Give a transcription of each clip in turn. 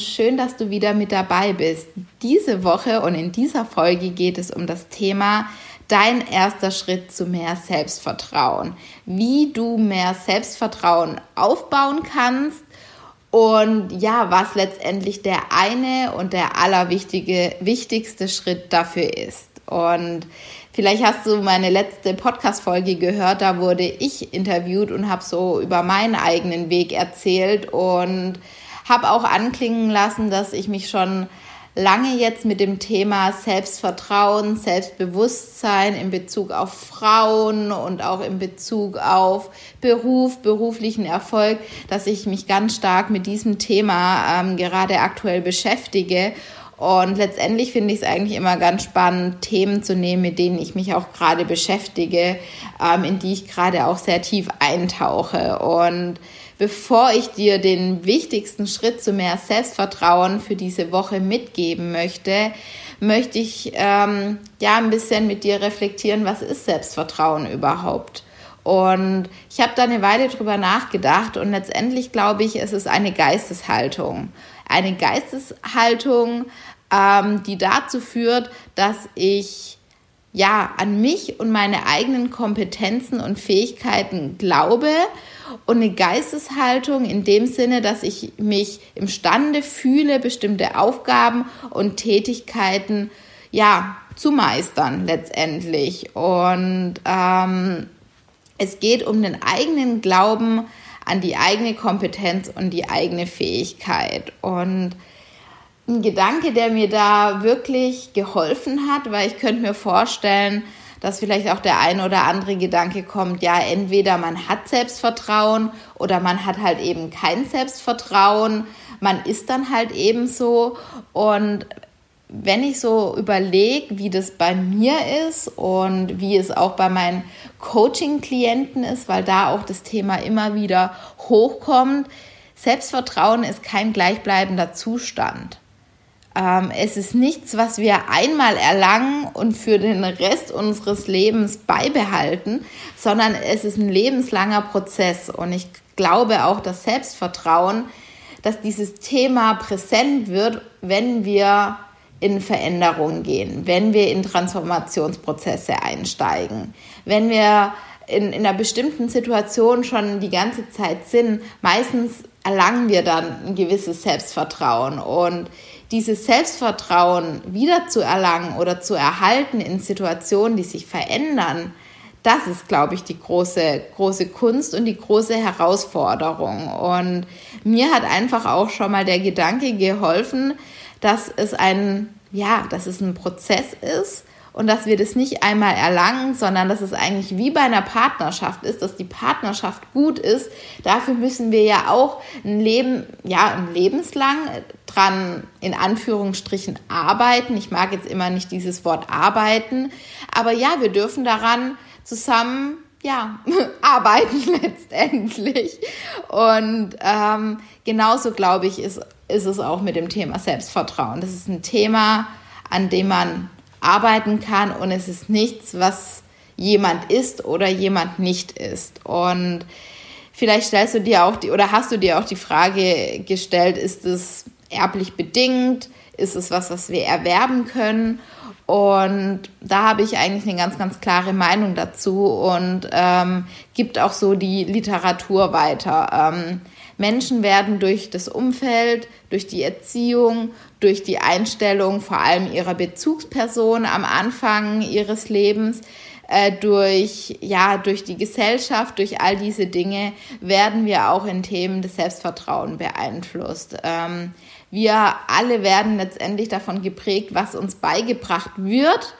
Und schön, dass du wieder mit dabei bist. Diese Woche und in dieser Folge geht es um das Thema dein erster Schritt zu mehr Selbstvertrauen. Wie du mehr Selbstvertrauen aufbauen kannst und ja, was letztendlich der eine und der allerwichtigste Schritt dafür ist. Und vielleicht hast du meine letzte Podcast-Folge gehört, da wurde ich interviewt und habe so über meinen eigenen Weg erzählt und habe auch anklingen lassen, dass ich mich schon lange jetzt mit dem Thema Selbstvertrauen, Selbstbewusstsein in Bezug auf Frauen und auch in Bezug auf Beruf, beruflichen Erfolg, dass ich mich ganz stark mit diesem Thema ähm, gerade aktuell beschäftige. Und letztendlich finde ich es eigentlich immer ganz spannend, Themen zu nehmen, mit denen ich mich auch gerade beschäftige, ähm, in die ich gerade auch sehr tief eintauche. Und bevor ich dir den wichtigsten Schritt zu mehr Selbstvertrauen für diese Woche mitgeben möchte, möchte ich ähm, ja ein bisschen mit dir reflektieren, was ist Selbstvertrauen überhaupt? Und ich habe da eine Weile drüber nachgedacht und letztendlich glaube ich, es ist eine Geisteshaltung. Eine Geisteshaltung, ähm, die dazu führt, dass ich ja an mich und meine eigenen Kompetenzen und Fähigkeiten glaube und eine Geisteshaltung in dem Sinne, dass ich mich imstande fühle, bestimmte Aufgaben und Tätigkeiten ja zu meistern letztendlich. Und ähm, es geht um den eigenen Glauben an die eigene Kompetenz und die eigene Fähigkeit. Und ein Gedanke, der mir da wirklich geholfen hat, weil ich könnte mir vorstellen, dass vielleicht auch der ein oder andere Gedanke kommt, ja, entweder man hat Selbstvertrauen oder man hat halt eben kein Selbstvertrauen, man ist dann halt eben so und wenn ich so überlege, wie das bei mir ist und wie es auch bei meinen Coaching-Klienten ist, weil da auch das Thema immer wieder hochkommt, Selbstvertrauen ist kein gleichbleibender Zustand. Ähm, es ist nichts, was wir einmal erlangen und für den Rest unseres Lebens beibehalten, sondern es ist ein lebenslanger Prozess. Und ich glaube auch, dass Selbstvertrauen, dass dieses Thema präsent wird, wenn wir in Veränderungen gehen, wenn wir in Transformationsprozesse einsteigen, wenn wir in, in einer bestimmten Situation schon die ganze Zeit sind, meistens erlangen wir dann ein gewisses Selbstvertrauen. Und dieses Selbstvertrauen wieder zu erlangen oder zu erhalten in Situationen, die sich verändern, das ist, glaube ich, die große, große Kunst und die große Herausforderung. Und mir hat einfach auch schon mal der Gedanke geholfen, dass es ein, ja, dass es ein Prozess ist und dass wir das nicht einmal erlangen, sondern dass es eigentlich wie bei einer Partnerschaft ist, dass die Partnerschaft gut ist. Dafür müssen wir ja auch ein Leben, ja, ein lebenslang dran in Anführungsstrichen arbeiten. Ich mag jetzt immer nicht dieses Wort arbeiten, aber ja, wir dürfen daran zusammen ja, arbeiten letztendlich. Und ähm, genauso glaube ich, ist, ist es auch mit dem Thema Selbstvertrauen. Das ist ein Thema, an dem man arbeiten kann und es ist nichts, was jemand ist oder jemand nicht ist. Und vielleicht stellst du dir auch die oder hast du dir auch die Frage gestellt, ist es erblich bedingt? Ist es was, was wir erwerben können? Und da habe ich eigentlich eine ganz, ganz klare Meinung dazu und ähm, gibt auch so die Literatur weiter. Ähm, Menschen werden durch das Umfeld, durch die Erziehung, durch die Einstellung vor allem ihrer Bezugsperson am Anfang ihres Lebens, äh, durch, ja, durch die Gesellschaft, durch all diese Dinge werden wir auch in Themen des Selbstvertrauens beeinflusst. Ähm, wir alle werden letztendlich davon geprägt, was uns beigebracht wird.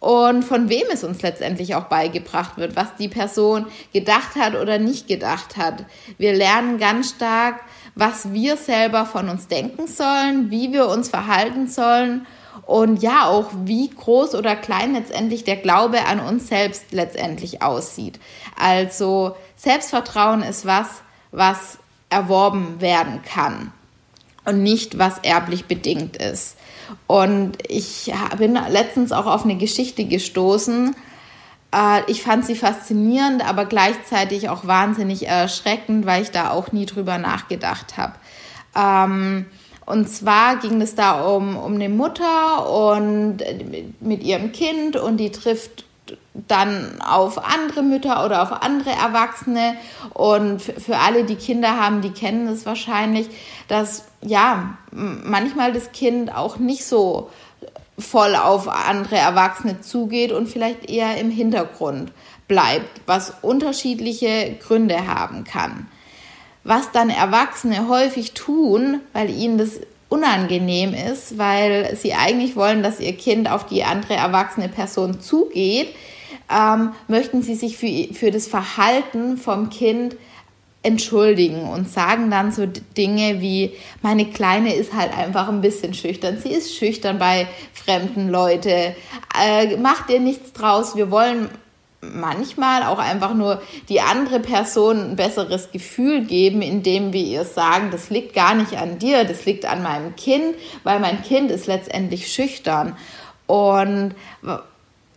Und von wem es uns letztendlich auch beigebracht wird, was die Person gedacht hat oder nicht gedacht hat. Wir lernen ganz stark, was wir selber von uns denken sollen, wie wir uns verhalten sollen und ja auch, wie groß oder klein letztendlich der Glaube an uns selbst letztendlich aussieht. Also Selbstvertrauen ist was, was erworben werden kann und nicht was erblich bedingt ist. Und ich bin letztens auch auf eine Geschichte gestoßen. Äh, ich fand sie faszinierend, aber gleichzeitig auch wahnsinnig erschreckend, weil ich da auch nie drüber nachgedacht habe. Ähm, und zwar ging es da um, um eine Mutter und mit ihrem Kind und die trifft dann auf andere Mütter oder auf andere Erwachsene. Und für alle, die Kinder haben, die kennen es wahrscheinlich, dass ja manchmal das Kind auch nicht so voll auf andere Erwachsene zugeht und vielleicht eher im Hintergrund bleibt, was unterschiedliche Gründe haben kann. Was dann Erwachsene häufig tun, weil ihnen das unangenehm ist, weil sie eigentlich wollen, dass ihr Kind auf die andere erwachsene Person zugeht, ähm, möchten sie sich für, für das Verhalten vom Kind entschuldigen und sagen dann so Dinge wie, meine Kleine ist halt einfach ein bisschen schüchtern. Sie ist schüchtern bei fremden Leuten. Äh, macht dir nichts draus. Wir wollen manchmal auch einfach nur die andere Person ein besseres Gefühl geben, indem wir ihr sagen, das liegt gar nicht an dir, das liegt an meinem Kind, weil mein Kind ist letztendlich schüchtern. Und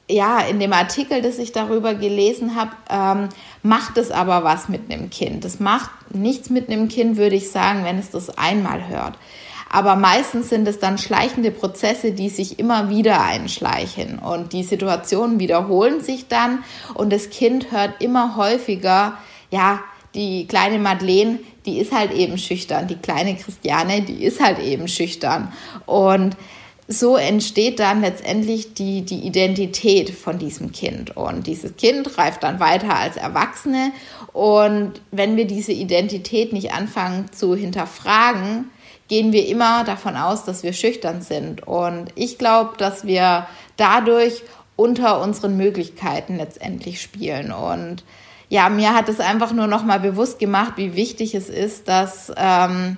ja, in dem Artikel, das ich darüber gelesen habe, ähm, macht es aber was mit einem Kind. Das macht nichts mit einem Kind, würde ich sagen, wenn es das einmal hört. Aber meistens sind es dann schleichende Prozesse, die sich immer wieder einschleichen. Und die Situationen wiederholen sich dann und das Kind hört immer häufiger, ja, die kleine Madeleine, die ist halt eben schüchtern. Die kleine Christiane, die ist halt eben schüchtern. Und so entsteht dann letztendlich die, die Identität von diesem Kind. Und dieses Kind reift dann weiter als Erwachsene. Und wenn wir diese Identität nicht anfangen zu hinterfragen, gehen wir immer davon aus, dass wir schüchtern sind. Und ich glaube, dass wir dadurch unter unseren Möglichkeiten letztendlich spielen. Und ja, mir hat es einfach nur noch mal bewusst gemacht, wie wichtig es ist, dass ähm,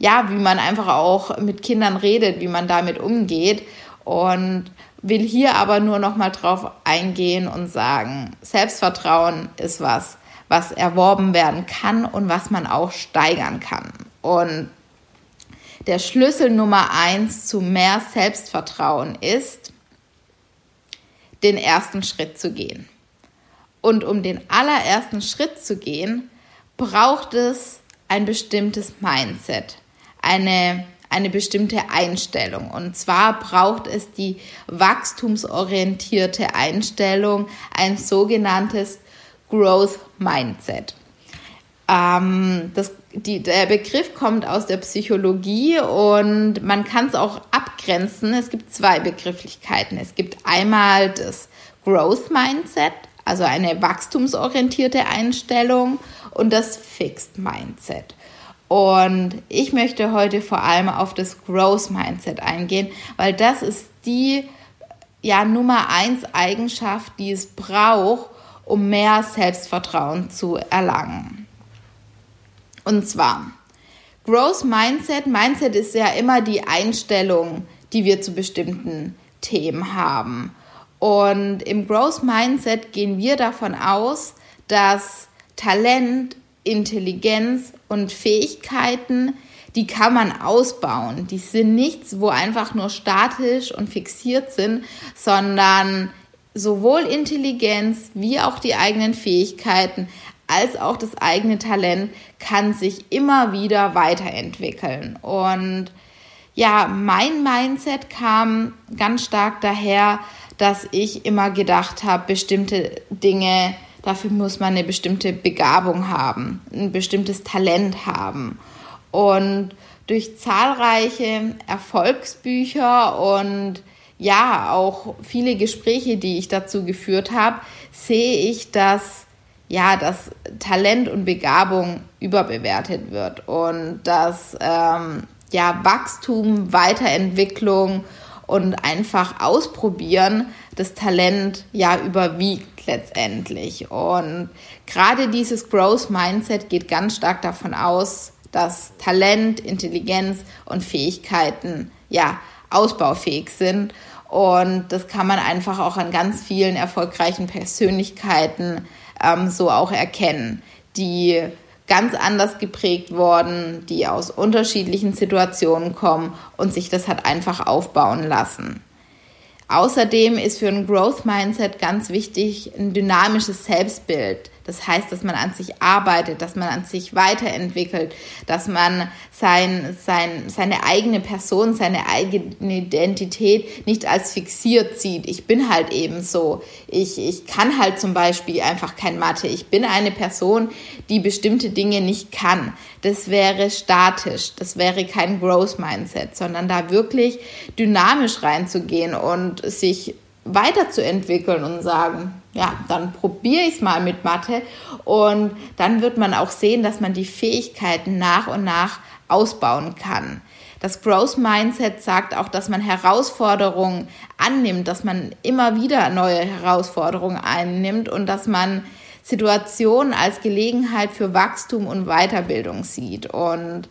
ja, wie man einfach auch mit Kindern redet, wie man damit umgeht und will hier aber nur noch mal drauf eingehen und sagen, Selbstvertrauen ist was, was erworben werden kann und was man auch steigern kann. Und der Schlüssel Nummer eins zu mehr Selbstvertrauen ist, den ersten Schritt zu gehen. Und um den allerersten Schritt zu gehen, braucht es ein bestimmtes Mindset eine, eine bestimmte Einstellung. Und zwar braucht es die wachstumsorientierte Einstellung, ein sogenanntes Growth Mindset. Ähm, das, die, der Begriff kommt aus der Psychologie und man kann es auch abgrenzen. Es gibt zwei Begrifflichkeiten. Es gibt einmal das Growth Mindset, also eine wachstumsorientierte Einstellung, und das Fixed Mindset. Und ich möchte heute vor allem auf das Growth Mindset eingehen, weil das ist die ja, Nummer eins Eigenschaft, die es braucht, um mehr Selbstvertrauen zu erlangen. Und zwar, Growth Mindset, Mindset ist ja immer die Einstellung, die wir zu bestimmten Themen haben. Und im Growth Mindset gehen wir davon aus, dass Talent Intelligenz und Fähigkeiten, die kann man ausbauen. Die sind nichts, wo einfach nur statisch und fixiert sind, sondern sowohl Intelligenz wie auch die eigenen Fähigkeiten als auch das eigene Talent kann sich immer wieder weiterentwickeln. Und ja, mein Mindset kam ganz stark daher, dass ich immer gedacht habe, bestimmte Dinge Dafür muss man eine bestimmte Begabung haben, ein bestimmtes Talent haben. Und durch zahlreiche Erfolgsbücher und ja, auch viele Gespräche, die ich dazu geführt habe, sehe ich, dass ja, dass Talent und Begabung überbewertet wird und dass ähm, ja, Wachstum, Weiterentwicklung und einfach ausprobieren, das Talent ja überwiegt letztendlich. Und gerade dieses Growth Mindset geht ganz stark davon aus, dass Talent, Intelligenz und Fähigkeiten ja ausbaufähig sind. Und das kann man einfach auch an ganz vielen erfolgreichen Persönlichkeiten ähm, so auch erkennen, die ganz anders geprägt worden, die aus unterschiedlichen Situationen kommen und sich das hat einfach aufbauen lassen. Außerdem ist für ein Growth Mindset ganz wichtig ein dynamisches Selbstbild. Das heißt, dass man an sich arbeitet, dass man an sich weiterentwickelt, dass man sein, sein, seine eigene Person, seine eigene Identität nicht als fixiert sieht. Ich bin halt eben so. Ich, ich kann halt zum Beispiel einfach kein Mathe. Ich bin eine Person, die bestimmte Dinge nicht kann. Das wäre statisch. Das wäre kein Growth Mindset, sondern da wirklich dynamisch reinzugehen und sich weiterzuentwickeln und sagen, ja, dann probiere ich es mal mit Mathe. Und dann wird man auch sehen, dass man die Fähigkeiten nach und nach ausbauen kann. Das Growth Mindset sagt auch, dass man Herausforderungen annimmt, dass man immer wieder neue Herausforderungen einnimmt und dass man Situationen als Gelegenheit für Wachstum und Weiterbildung sieht. Und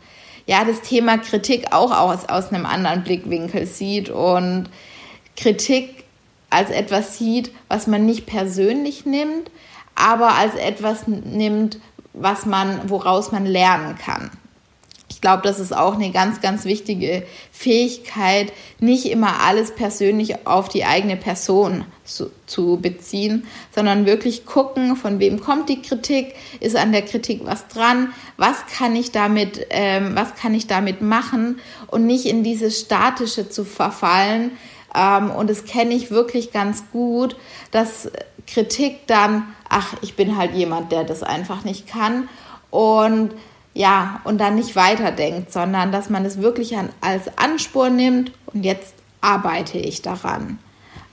ja, das Thema Kritik auch aus, aus einem anderen Blickwinkel sieht. Und Kritik als etwas sieht, was man nicht persönlich nimmt, aber als etwas nimmt, was man, woraus man lernen kann. Ich glaube, das ist auch eine ganz, ganz wichtige Fähigkeit, nicht immer alles persönlich auf die eigene Person zu, zu, beziehen, sondern wirklich gucken, von wem kommt die Kritik, ist an der Kritik was dran, was kann ich damit, ähm, was kann ich damit machen und nicht in dieses Statische zu verfallen, ähm, und das kenne ich wirklich ganz gut, dass Kritik dann, ach, ich bin halt jemand, der das einfach nicht kann. Und ja, und dann nicht weiterdenkt, sondern dass man es wirklich an, als Anspur nimmt und jetzt arbeite ich daran.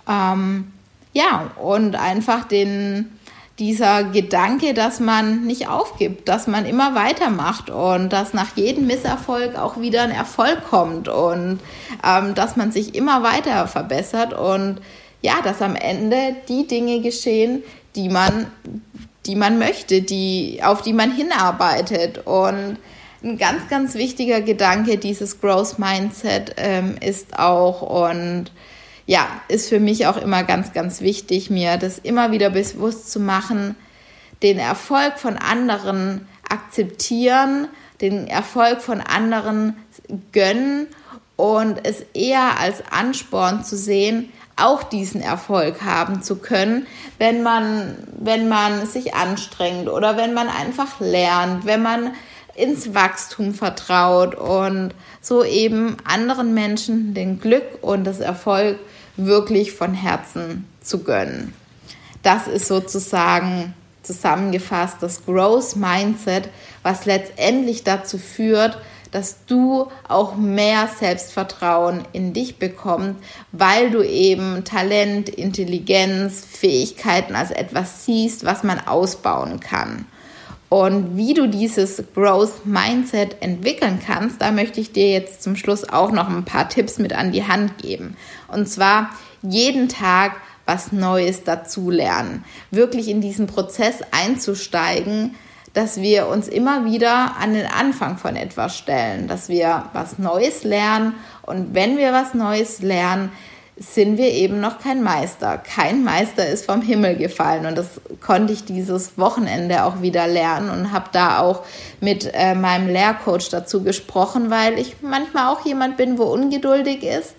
Ähm, ja, und einfach den, dieser Gedanke, dass man nicht aufgibt, dass man immer weitermacht und dass nach jedem Misserfolg auch wieder ein Erfolg kommt und ähm, dass man sich immer weiter verbessert und ja, dass am Ende die Dinge geschehen, die man, die man möchte, die, auf die man hinarbeitet. Und ein ganz, ganz wichtiger Gedanke dieses Growth Mindset ähm, ist auch und ja, ist für mich auch immer ganz, ganz wichtig, mir das immer wieder bewusst zu machen, den Erfolg von anderen akzeptieren, den Erfolg von anderen gönnen und es eher als Ansporn zu sehen, auch diesen Erfolg haben zu können, wenn man, wenn man sich anstrengt oder wenn man einfach lernt, wenn man ins Wachstum vertraut und so eben anderen Menschen den Glück und das Erfolg wirklich von Herzen zu gönnen. Das ist sozusagen zusammengefasst das Growth Mindset, was letztendlich dazu führt, dass du auch mehr Selbstvertrauen in dich bekommst, weil du eben Talent, Intelligenz, Fähigkeiten als etwas siehst, was man ausbauen kann. Und wie du dieses Growth Mindset entwickeln kannst, da möchte ich dir jetzt zum Schluss auch noch ein paar Tipps mit an die Hand geben. Und zwar jeden Tag was Neues dazulernen. Wirklich in diesen Prozess einzusteigen, dass wir uns immer wieder an den Anfang von etwas stellen, dass wir was Neues lernen. Und wenn wir was Neues lernen, sind wir eben noch kein Meister. Kein Meister ist vom Himmel gefallen und das konnte ich dieses Wochenende auch wieder lernen und habe da auch mit äh, meinem Lehrcoach dazu gesprochen, weil ich manchmal auch jemand bin, wo ungeduldig ist,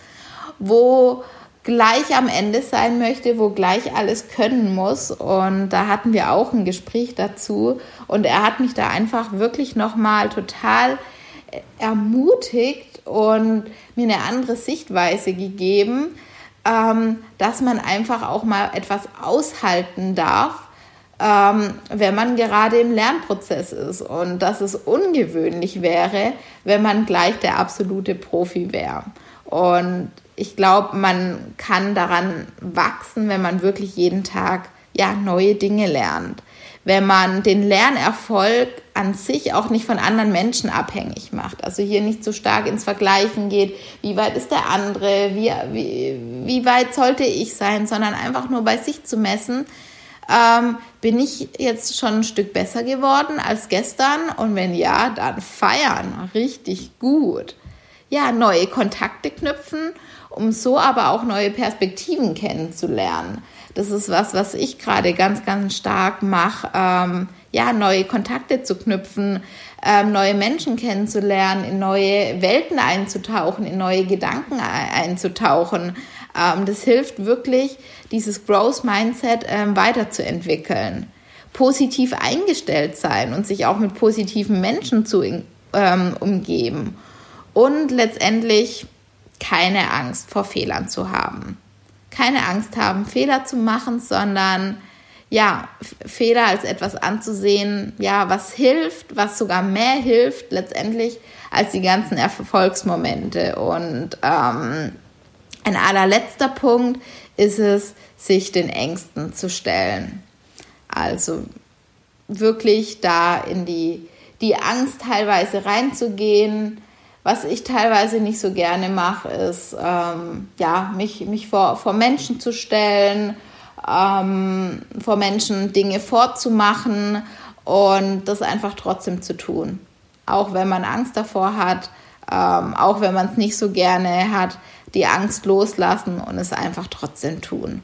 wo gleich am Ende sein möchte, wo gleich alles können muss. Und da hatten wir auch ein Gespräch dazu und er hat mich da einfach wirklich nochmal total ermutigt und mir eine andere Sichtweise gegeben, ähm, dass man einfach auch mal etwas aushalten darf, ähm, wenn man gerade im Lernprozess ist und dass es ungewöhnlich wäre, wenn man gleich der absolute Profi wäre. Und ich glaube, man kann daran wachsen, wenn man wirklich jeden Tag ja neue Dinge lernt. Wenn man den Lernerfolg an sich auch nicht von anderen Menschen abhängig macht. Also hier nicht so stark ins Vergleichen geht, wie weit ist der andere, wie, wie, wie weit sollte ich sein, sondern einfach nur bei sich zu messen, ähm, bin ich jetzt schon ein Stück besser geworden als gestern? Und wenn ja, dann feiern. Richtig gut. Ja, neue Kontakte knüpfen, um so aber auch neue Perspektiven kennenzulernen. Das ist was, was ich gerade ganz, ganz stark mache. Ähm, ja, neue Kontakte zu knüpfen, ähm, neue Menschen kennenzulernen, in neue Welten einzutauchen, in neue Gedanken einzutauchen. Ähm, das hilft wirklich, dieses Growth Mindset ähm, weiterzuentwickeln. Positiv eingestellt sein und sich auch mit positiven Menschen zu ähm, umgeben. Und letztendlich keine Angst vor Fehlern zu haben. Keine Angst haben, Fehler zu machen, sondern ja, Fehler als etwas anzusehen, ja, was hilft, was sogar mehr hilft letztendlich als die ganzen Erfolgsmomente. Und ähm, ein allerletzter Punkt ist es, sich den Ängsten zu stellen. Also wirklich da in die, die Angst teilweise reinzugehen. Was ich teilweise nicht so gerne mache, ist, ähm, ja, mich, mich vor, vor Menschen zu stellen, ähm, vor Menschen Dinge vorzumachen und das einfach trotzdem zu tun. Auch wenn man Angst davor hat, ähm, auch wenn man es nicht so gerne hat, die Angst loslassen und es einfach trotzdem tun.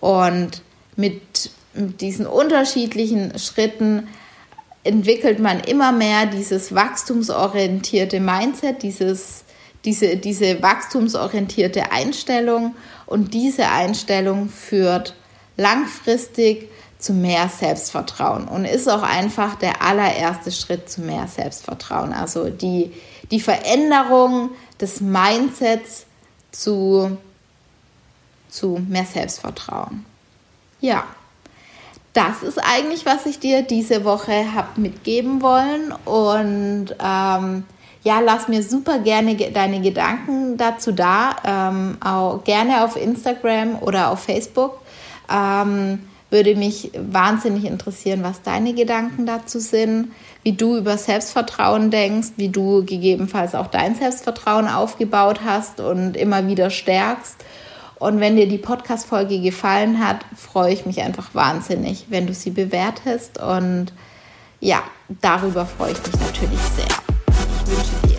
Und mit, mit diesen unterschiedlichen Schritten entwickelt man immer mehr dieses wachstumsorientierte Mindset, dieses, diese, diese wachstumsorientierte Einstellung. Und diese Einstellung führt langfristig zu mehr Selbstvertrauen und ist auch einfach der allererste Schritt zu mehr Selbstvertrauen. Also die, die Veränderung des Mindsets zu, zu mehr Selbstvertrauen. Ja, das ist eigentlich, was ich dir diese Woche habe mitgeben wollen. Und ähm, ja, lass mir super gerne deine Gedanken dazu da. Ähm, auch gerne auf Instagram oder auf Facebook. Ähm, würde mich wahnsinnig interessieren, was deine Gedanken dazu sind, wie du über Selbstvertrauen denkst, wie du gegebenenfalls auch dein Selbstvertrauen aufgebaut hast und immer wieder stärkst. Und wenn dir die Podcast-Folge gefallen hat, freue ich mich einfach wahnsinnig, wenn du sie bewertest. Und ja, darüber freue ich mich natürlich sehr. Ich wünsche dir